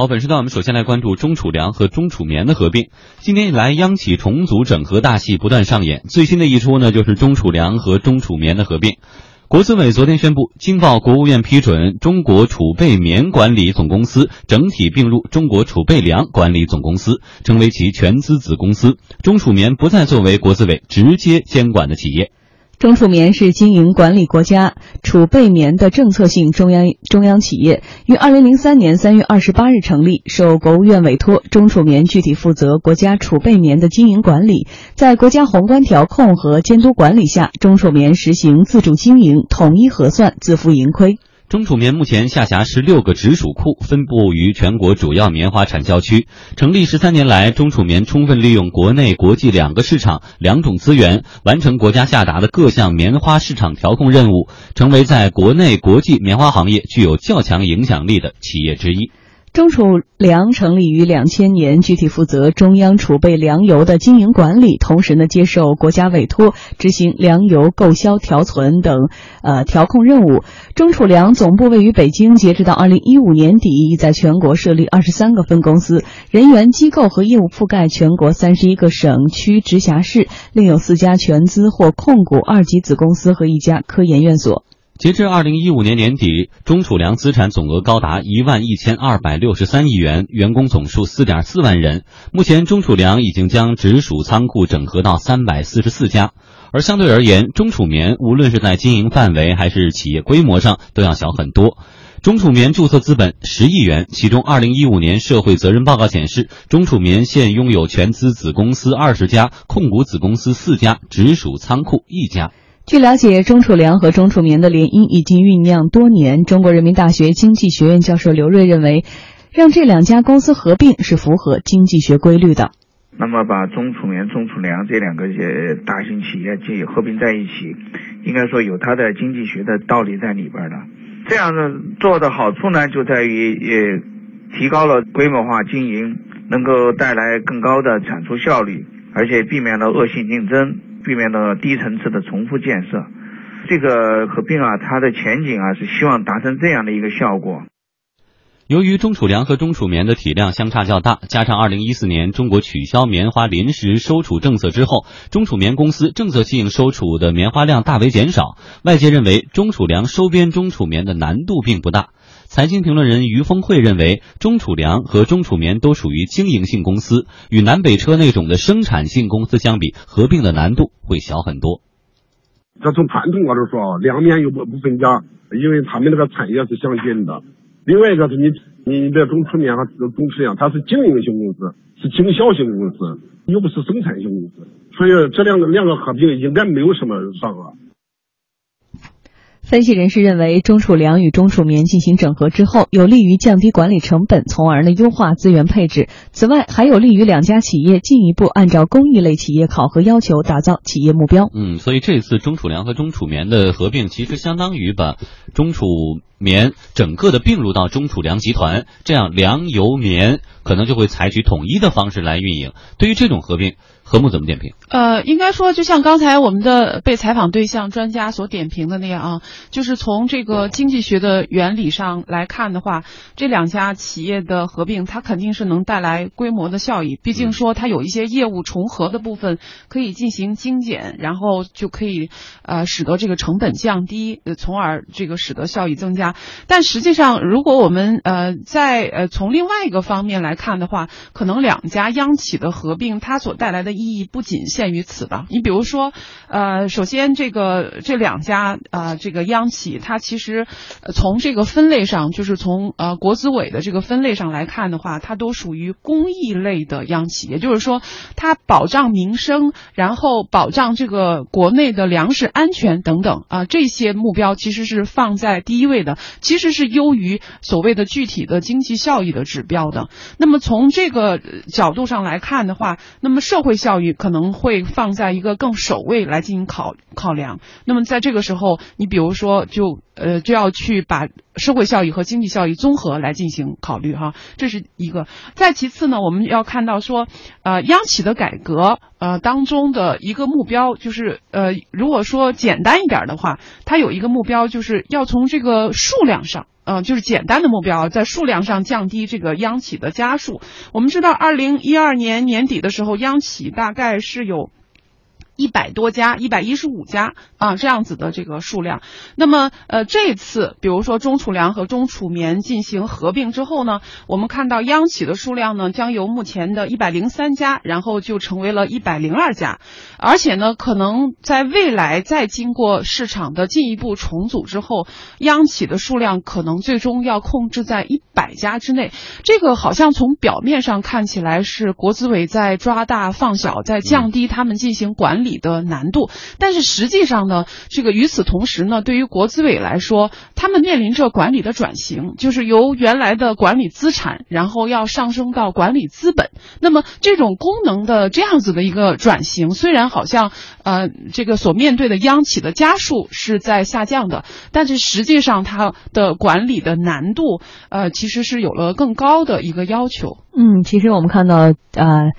好，本时段我们首先来关注中储粮和中储棉的合并。今年以来，央企重组整合大戏不断上演，最新的一出呢，就是中储粮和中储棉的合并。国资委昨天宣布，经报国务院批准，中国储备棉管理总公司整体并入中国储备粮管理总公司，成为其全资子公司。中储棉不再作为国资委直接监管的企业。中储棉是经营管理国家储备棉的政策性中央中央企业，于二零零三年三月二十八日成立，受国务院委托，中储棉具体负责国家储备棉的经营管理，在国家宏观调控和监督管理下，中储棉实行自主经营、统一核算、自负盈亏。中储棉目前下辖十六个直属库，分布于全国主要棉花产销区。成立十三年来，中储棉充分利用国内、国际两个市场、两种资源，完成国家下达的各项棉花市场调控任务，成为在国内、国际棉花行业具有较强影响力的企业之一。中储粮成立于两千年，具体负责中央储备粮油的经营管理，同时呢接受国家委托执行粮油购销、调存等呃调控任务。中储粮总部位于北京，截止到二零一五年底，已在全国设立二十三个分公司，人员、机构和业务覆盖全国三十一个省区直辖市，另有四家全资或控股二级子公司和一家科研院所。截至二零一五年年底，中储粮资产总额高达一万一千二百六十三亿元，员工总数四点四万人。目前，中储粮已经将直属仓库整合到三百四十四家。而相对而言，中储棉无论是在经营范围还是企业规模上都要小很多。中储棉注册资本十亿元，其中二零一五年社会责任报告显示，中储棉现拥有全资子公司二十家，控股子公司四家，直属仓库一家。据了解，中储粮和中储棉的联姻已经酝酿多年。中国人民大学经济学院教授刘锐认为，让这两家公司合并是符合经济学规律的。那么，把中储棉、中储粮这两个大型企业进合并在一起，应该说有它的经济学的道理在里边的。这样的做的好处呢，就在于也提高了规模化经营，能够带来更高的产出效率，而且避免了恶性竞争。避免了低层次的重复建设，这个合并啊，它的前景啊是希望达成这样的一个效果。由于中储粮和中储棉的体量相差较大，加上二零一四年中国取消棉花临时收储政策之后，中储棉公司政策性收储的棉花量大为减少，外界认为中储粮收编中储棉的难度并不大。财经评论人于峰会认为，中储粮和中储棉都属于经营性公司，与南北车那种的生产性公司相比，合并的难度会小很多。这从传统角度说啊，粮棉又不不分家，因为他们那个产业是相近的。另外一个是你你的中储棉和中储粮，它是经营性公司，是经销性公司，又不是生产性公司，所以这两个两个合并应该没有什么障碍。分析人士认为，中储粮与中储棉进行整合之后，有利于降低管理成本，从而呢优化资源配置。此外，还有利于两家企业进一步按照公益类企业考核要求，打造企业目标。嗯，所以这次中储粮和中储棉的合并，其实相当于把中储棉整个的并入到中储粮集团，这样粮油棉可能就会采取统一的方式来运营。对于这种合并，何木怎么点评？呃，应该说，就像刚才我们的被采访对象专家所点评的那样啊，就是从这个经济学的原理上来看的话，这两家企业的合并，它肯定是能带来规模的效益。毕竟说它有一些业务重合的部分可以进行精简，然后就可以呃使得这个成本降低，从而这个使得效益增加。但实际上，如果我们呃在呃从另外一个方面来看的话，可能两家央企的合并，它所带来的意义不仅限于此吧。你比如说，呃，首先这个这两家啊，这个央企，它其实从这个分类上，就是从呃国资委的这个分类上来看的话，它都属于公益类的央企，也就是说，它保障民生，然后保障这个国内的粮食安全等等啊，这些目标其实是放在第一位的，其实是优于所谓的具体的经济效益的指标的。那么从这个角度上来看的话，那么社会效教育可能会放在一个更首位来进行考考量。那么在这个时候，你比如说，就呃就要去把社会效益和经济效益综合来进行考虑哈，这是一个。再其次呢，我们要看到说，呃，央企的改革呃当中的一个目标就是呃，如果说简单一点的话，它有一个目标就是要从这个数量上。嗯，就是简单的目标，在数量上降低这个央企的家数。我们知道，二零一二年年底的时候，央企大概是有。一百多家，一百一十五家啊，这样子的这个数量。那么，呃，这次比如说中储粮和中储棉进行合并之后呢，我们看到央企的数量呢，将由目前的一百零三家，然后就成为了一百零二家，而且呢，可能在未来再经过市场的进一步重组之后，央企的数量可能最终要控制在一百家之内。这个好像从表面上看起来是国资委在抓大放小，在降低他们进行管理。的难度，但是实际上呢，这个与此同时呢，对于国资委来说，他们面临着管理的转型，就是由原来的管理资产，然后要上升到管理资本。那么这种功能的这样子的一个转型，虽然好像呃这个所面对的央企的家数是在下降的，但是实际上它的管理的难度呃其实是有了更高的一个要求。嗯，其实我们看到呃。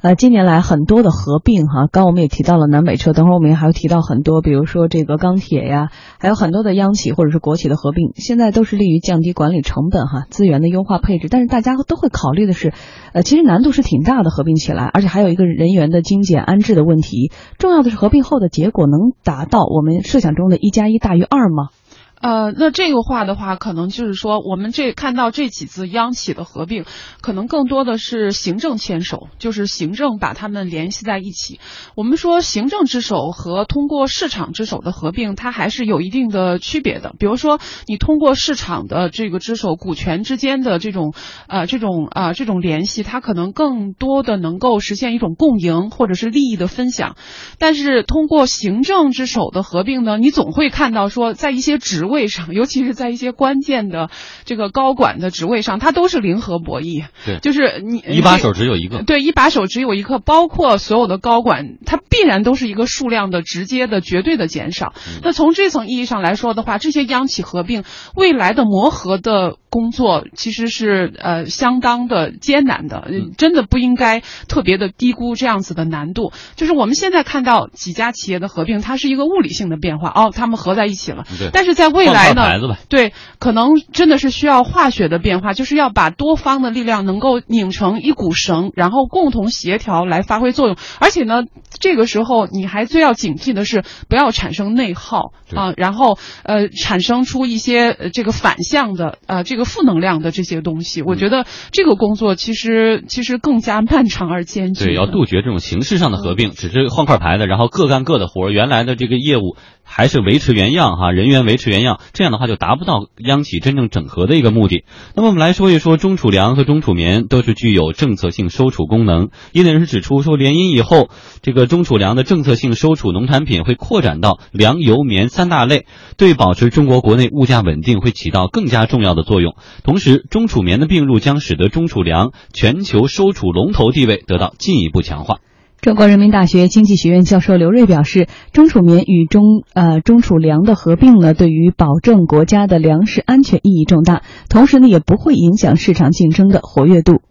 呃，近年来很多的合并哈，刚我们也提到了南北车，等会儿我们也还会提到很多，比如说这个钢铁呀，还有很多的央企或者是国企的合并，现在都是利于降低管理成本哈，资源的优化配置。但是大家都会考虑的是，呃，其实难度是挺大的，合并起来，而且还有一个人员的精简安置的问题。重要的是合并后的结果能达到我们设想中的一加一大于二吗？呃，那这个话的话，可能就是说，我们这看到这几次央企的合并，可能更多的是行政牵手，就是行政把他们联系在一起。我们说行政之手和通过市场之手的合并，它还是有一定的区别的。比如说，你通过市场的这个之手，股权之间的这种呃这种啊这种联系，它可能更多的能够实现一种共赢或者是利益的分享。但是通过行政之手的合并呢，你总会看到说，在一些职位上，尤其是在一些关键的这个高管的职位上，他都是零和博弈。对，就是你一把手只有一个。对，一把手只有一个，包括所有的高管，它必然都是一个数量的直接的、绝对的减少。那从这层意义上来说的话，这些央企合并未来的磨合的工作，其实是呃相当的艰难的，真的不应该特别的低估这样子的难度。就是我们现在看到几家企业的合并，它是一个物理性的变化，哦，他们合在一起了。对，但是在未来呢？对，可能真的是需要化学的变化，就是要把多方的力量能够拧成一股绳，然后共同协调来发挥作用。而且呢，这个时候你还最要警惕的是不要产生内耗啊，然后呃产生出一些呃这个反向的呃这个负能量的这些东西。我觉得这个工作其实其实更加漫长而艰巨。对，要杜绝这种形式上的合并，只是换块牌子，然后各干各的活儿，原来的这个业务还是维持原样哈，人员维持原样。这样的话就达不到央企真正整合的一个目的。那么我们来说一说中储粮和中储棉都是具有政策性收储功能。业内人士指出说，联姻以后，这个中储粮的政策性收储农产品会扩展到粮油棉三大类，对保持中国国内物价稳定会起到更加重要的作用。同时，中储棉的并入将使得中储粮全球收储龙头地位得到进一步强化。中国人民大学经济学院教授刘锐表示，中储棉与中呃中储粮的合并呢，对于保证国家的粮食安全意义重大，同时呢，也不会影响市场竞争的活跃度。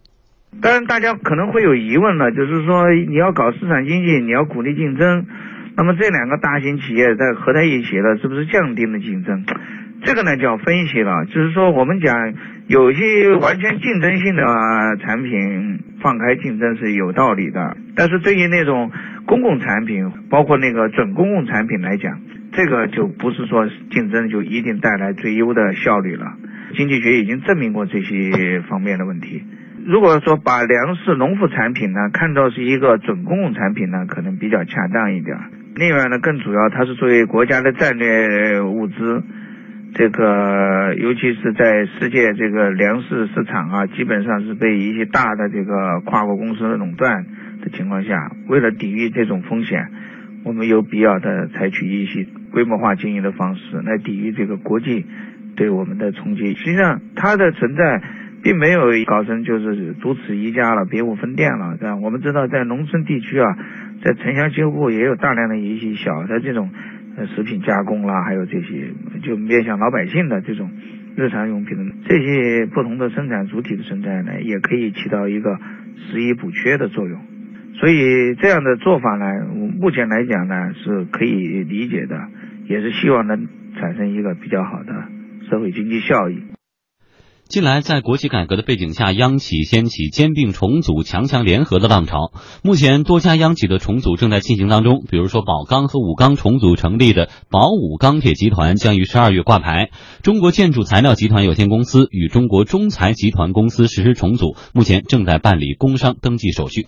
当然，大家可能会有疑问了，就是说你要搞市场经济，你要鼓励竞争，那么这两个大型企业在合在一起了，是不是降低了竞争？这个呢叫分析了，就是说我们讲有些完全竞争性的产品放开竞争是有道理的，但是对于那种公共产品，包括那个准公共产品来讲，这个就不是说竞争就一定带来最优的效率了。经济学已经证明过这些方面的问题。如果说把粮食、农副产品呢看作是一个准公共产品呢，可能比较恰当一点。另外呢，更主要它是作为国家的战略物资。这个，尤其是在世界这个粮食市场啊，基本上是被一些大的这个跨国公司垄断的情况下，为了抵御这种风险，我们有必要的采取一些规模化经营的方式来抵御这个国际对我们的冲击。实际上，它的存在并没有搞成就是独此一家了，别无分店了，是吧？我们知道，在农村地区啊，在城乡结合部也有大量的一些小的这种。食品加工啦，还有这些就面向老百姓的这种日常用品的这些不同的生产主体的存在呢，也可以起到一个拾遗补缺的作用。所以这样的做法呢，目前来讲呢是可以理解的，也是希望能产生一个比较好的社会经济效益。近来，在国企改革的背景下，央企掀起兼并重组、强强联合的浪潮。目前，多家央企的重组正在进行当中。比如说，宝钢和武钢重组成立的宝武钢铁集团将于十二月挂牌。中国建筑材料集团有限公司与中国中材集团公司实施重组，目前正在办理工商登记手续。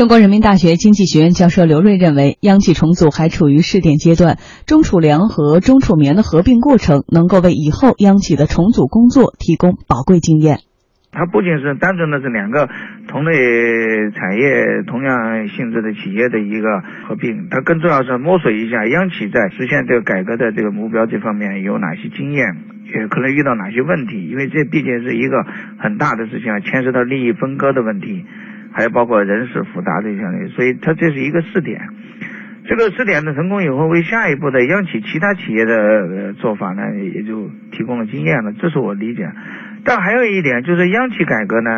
中国人民大学经济学院教授刘锐认为，央企重组还处于试点阶段，中储粮和中储棉的合并过程能够为以后央企的重组工作提供宝贵经验。它不仅是单纯的是两个同类产业、同样性质的企业的一个合并，它更重要是摸索一下央企在实现这个改革的这个目标这方面有哪些经验，也可能遇到哪些问题，因为这毕竟是一个很大的事情，牵涉到利益分割的问题。还有包括人事复杂这些，所以它这是一个试点。这个试点的成功以后，为下一步的央企其他企业的做法呢，也就提供了经验了。这是我理解。但还有一点就是，央企改革呢，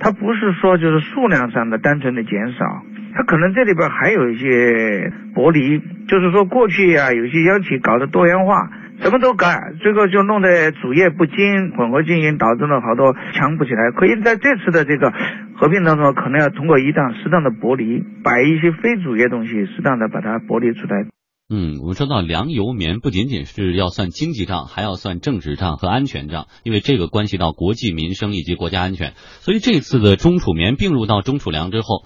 它不是说就是数量上的单纯的减少，它可能这里边还有一些剥离，就是说过去呀，有些央企搞的多元化。什么都改，最后就弄得主业不精，混合经营，导致了好多强不起来。可以在这次的这个合并当中，可能要通过一档适当的剥离，把一些非主业东西适当的把它剥离出来。嗯，我们说到粮油棉，不仅仅是要算经济账，还要算政治账和安全账，因为这个关系到国计民生以及国家安全。所以这次的中储棉并入到中储粮之后。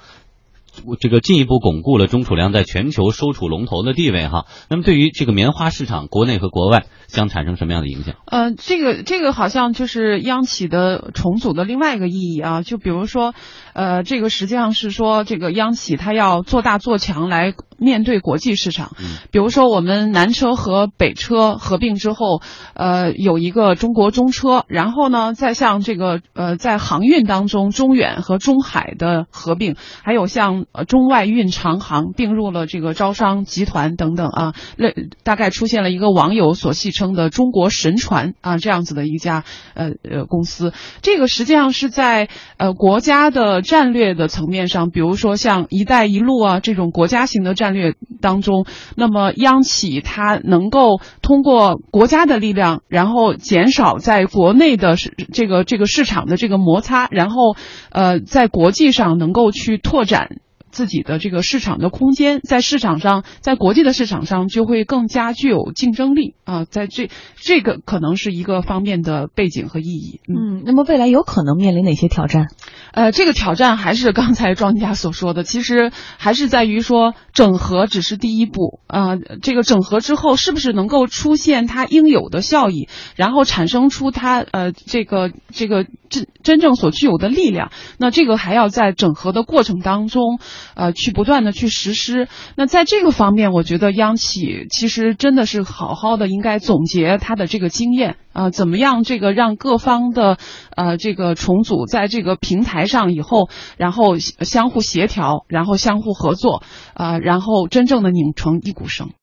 这个进一步巩固了中储粮在全球收储龙头的地位哈。那么对于这个棉花市场，国内和国外将产生什么样的影响？呃，这个这个好像就是央企的重组的另外一个意义啊。就比如说，呃，这个实际上是说这个央企它要做大做强来面对国际市场。比如说我们南车和北车合并之后，呃，有一个中国中车，然后呢，再像这个呃在航运当中中远和中海的合并，还有像。呃，中外运长航并入了这个招商集团等等啊，类大概出现了一个网友所戏称的“中国神船”啊这样子的一家呃呃公司。这个实际上是在呃国家的战略的层面上，比如说像“一带一路”啊这种国家型的战战略当中，那么央企它能够通过国家的力量，然后减少在国内的这个这个市场的这个摩擦，然后呃在国际上能够去拓展。自己的这个市场的空间，在市场上，在国际的市场上就会更加具有竞争力啊，在这这个可能是一个方面的背景和意义。嗯，那么未来有可能面临哪些挑战？呃，这个挑战还是刚才庄家所说的，其实还是在于说整合只是第一步啊，这个整合之后是不是能够出现它应有的效益，然后产生出它呃这个这个真真正所具有的力量，那这个还要在整合的过程当中。呃，去不断的去实施。那在这个方面，我觉得央企其实真的是好好的应该总结它的这个经验啊，怎么样这个让各方的呃这个重组在这个平台上以后，然后相互协调，然后相互合作啊，然后真正的拧成一股绳。